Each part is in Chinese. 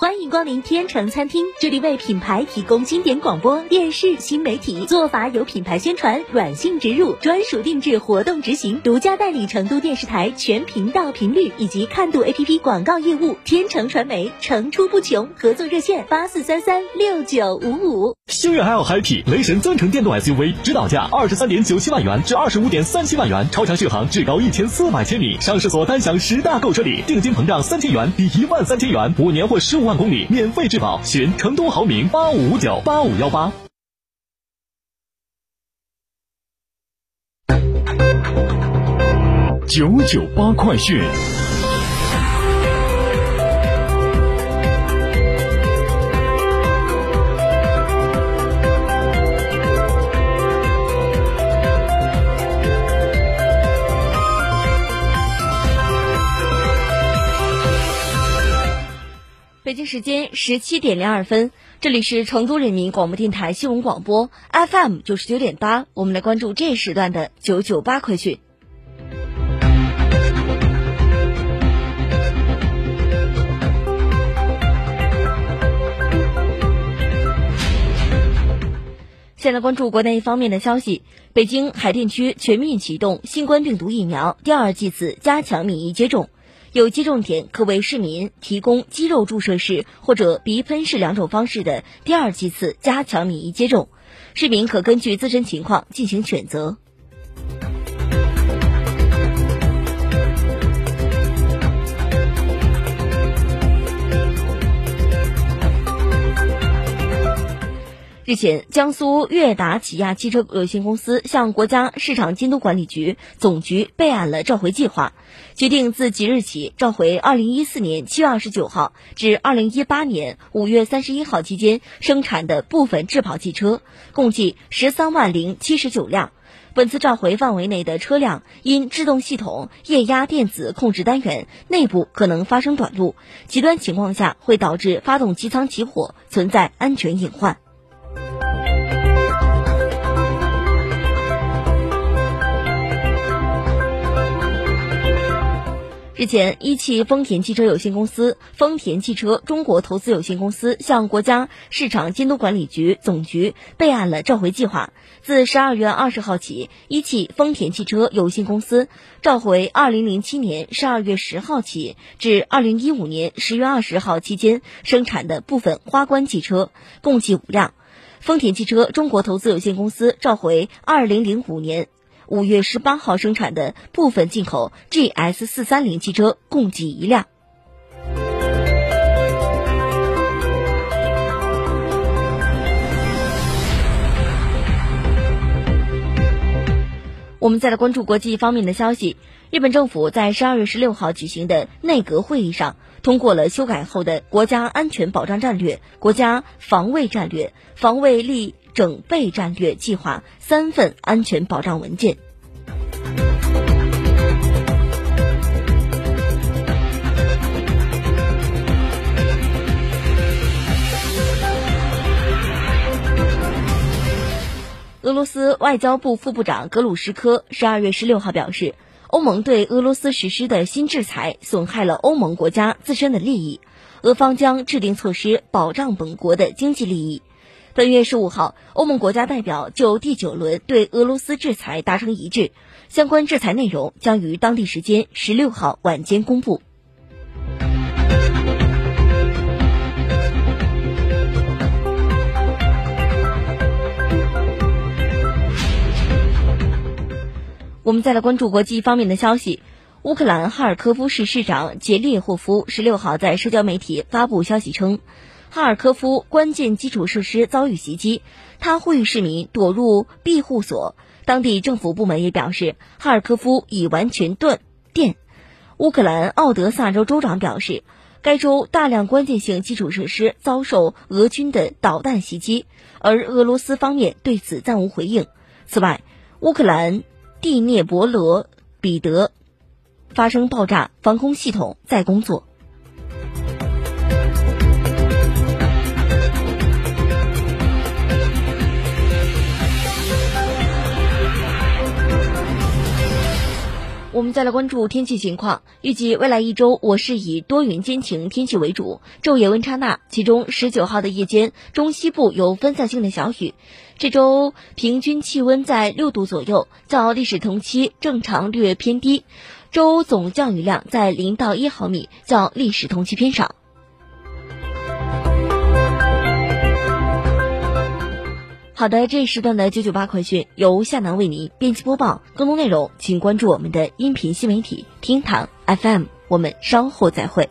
欢迎光临天成餐厅，这里为品牌提供经典广播电视新媒体做法，有品牌宣传、软性植入、专属定制、活动执行，独家代理成都电视台全频道频率以及看度 APP 广告业务。天成传媒层出不穷，合作热线八四三三六九五五。星越 L Happy 雷神增程电动 SUV，指导价二十三点九七万元至二十五点三七万元，超长续航至高一千四百千米，上市所单享十大购车礼，定金膨胀三千元抵一万三千元，五年或十五。万公里免费质保，寻成都豪明八五五九八五幺八。九九八快讯。北京时间十七点零二分，这里是成都人民广播电台新闻广播 FM 九十九点八，我们来关注这时段的九九八快讯。先来关注国内方面的消息，北京海淀区全面启动新冠病毒疫苗第二剂次加强免疫接种。有接种点可为市民提供肌肉注射式或者鼻喷式两种方式的第二剂次加强免疫接种，市民可根据自身情况进行选择。日前，江苏悦达起亚汽车有限公司向国家市场监督管理局总局备案了召回计划，决定自即日起召回2014年7月29号至2018年5月31号期间生产的部分质保汽车，共计13万零79辆。本次召回范围内的车辆因制动系统液压电子控制单元内部可能发生短路，极端情况下会导致发动机舱起火，存在安全隐患。日前，一汽丰田汽车有限公司、丰田汽车中国投资有限公司向国家市场监督管理局总局备案了召回计划。自十二月二十号起，一汽丰田汽车有限公司召回二零零七年十二月十号起至二零一五年十月二十号期间生产的部分花冠汽车，共计五辆；丰田汽车中国投资有限公司召回二零零五年。五月十八号生产的部分进口 GS 四三零汽车共计一辆。我们再来关注国际方面的消息。日本政府在十二月十六号举行的内阁会议上，通过了修改后的国家安全保障战略、国家防卫战略、防卫力。整备战略计划三份安全保障文件。俄罗斯外交部副部长格鲁什科十二月十六号表示，欧盟对俄罗斯实施的新制裁损害了欧盟国家自身的利益，俄方将制定措施保障本国的经济利益。本月十五号，欧盟国家代表就第九轮对俄罗斯制裁达成一致，相关制裁内容将于当地时间十六号晚间公布。我们再来关注国际方面的消息。乌克兰哈尔科夫市市长杰列霍夫十六号在社交媒体发布消息称，哈尔科夫关键基础设施遭遇袭击，他呼吁市民躲入庇护所。当地政府部门也表示，哈尔科夫已完全断电。乌克兰奥德萨州州长表示，该州大量关键性基础设施遭受俄军的导弹袭击，而俄罗斯方面对此暂无回应。此外，乌克兰蒂涅伯罗彼得发生爆炸，防空系统在工作。我们再来关注天气情况。预计未来一周，我市以多云间晴天气为主，昼夜温差大。其中十九号的夜间，中西部有分散性的小雨。这周平均气温在六度左右，较历史同期正常略偏低。周总降雨量在零到一毫米，较历史同期偏少。好的，这一时段的九九八快讯由夏楠为您编辑播报。更多内容，请关注我们的音频新媒体厅堂 FM。我们稍后再会。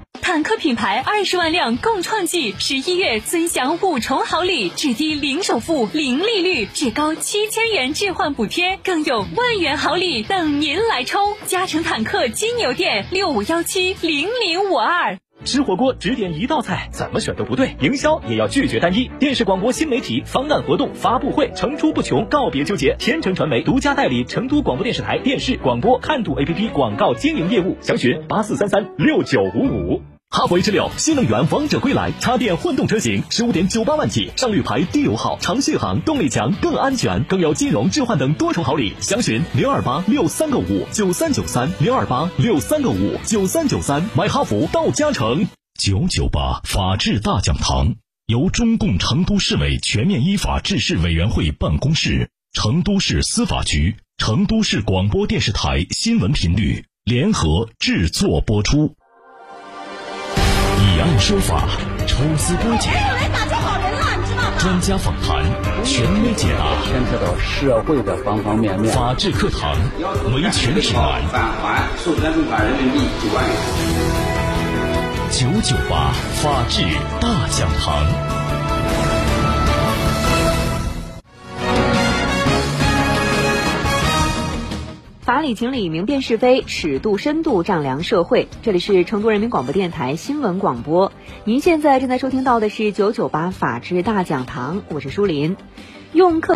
坦克品牌二十万辆共创季，十一月尊享五重好礼：至低零首付、零利率，至高七千元置换补贴，更有万元好礼等您来抽！嘉诚坦克金牛店六五幺七零零五二。吃火锅只点一道菜，怎么选都不对。营销也要拒绝单一。电视广播新媒体方案活动发布会层出不穷，告别纠结。天成传媒独家代理成都广播电视台电视广播看度 APP 广告经营业务，详询八四三三六九五五。哈弗 H 六新能源王者归来，插电混动车型十五点九八万起，上绿牌，低油耗，长续航，动力强，更安全，更有金融置换等多重好礼。详询零二八六三个五九三九三零二八六三个五九三九三，买哈弗到嘉诚。九九八法治大讲堂由中共成都市委全面依法治市委员会办公室、成都市司法局、成都市广播电视台新闻频率联合制作播出。说法，抽丝剥茧，来打救好人了，你知道吗？专家访谈，权威解答，牵扯到社会的方方面面。法治课堂，维权指南。返还授权书款人民币九万元。九九八法治大讲堂。理情理，明辨是非，尺度深度丈量社会。这里是成都人民广播电台新闻广播，您现在正在收听到的是九九八法治大讲堂，我是舒林，用客。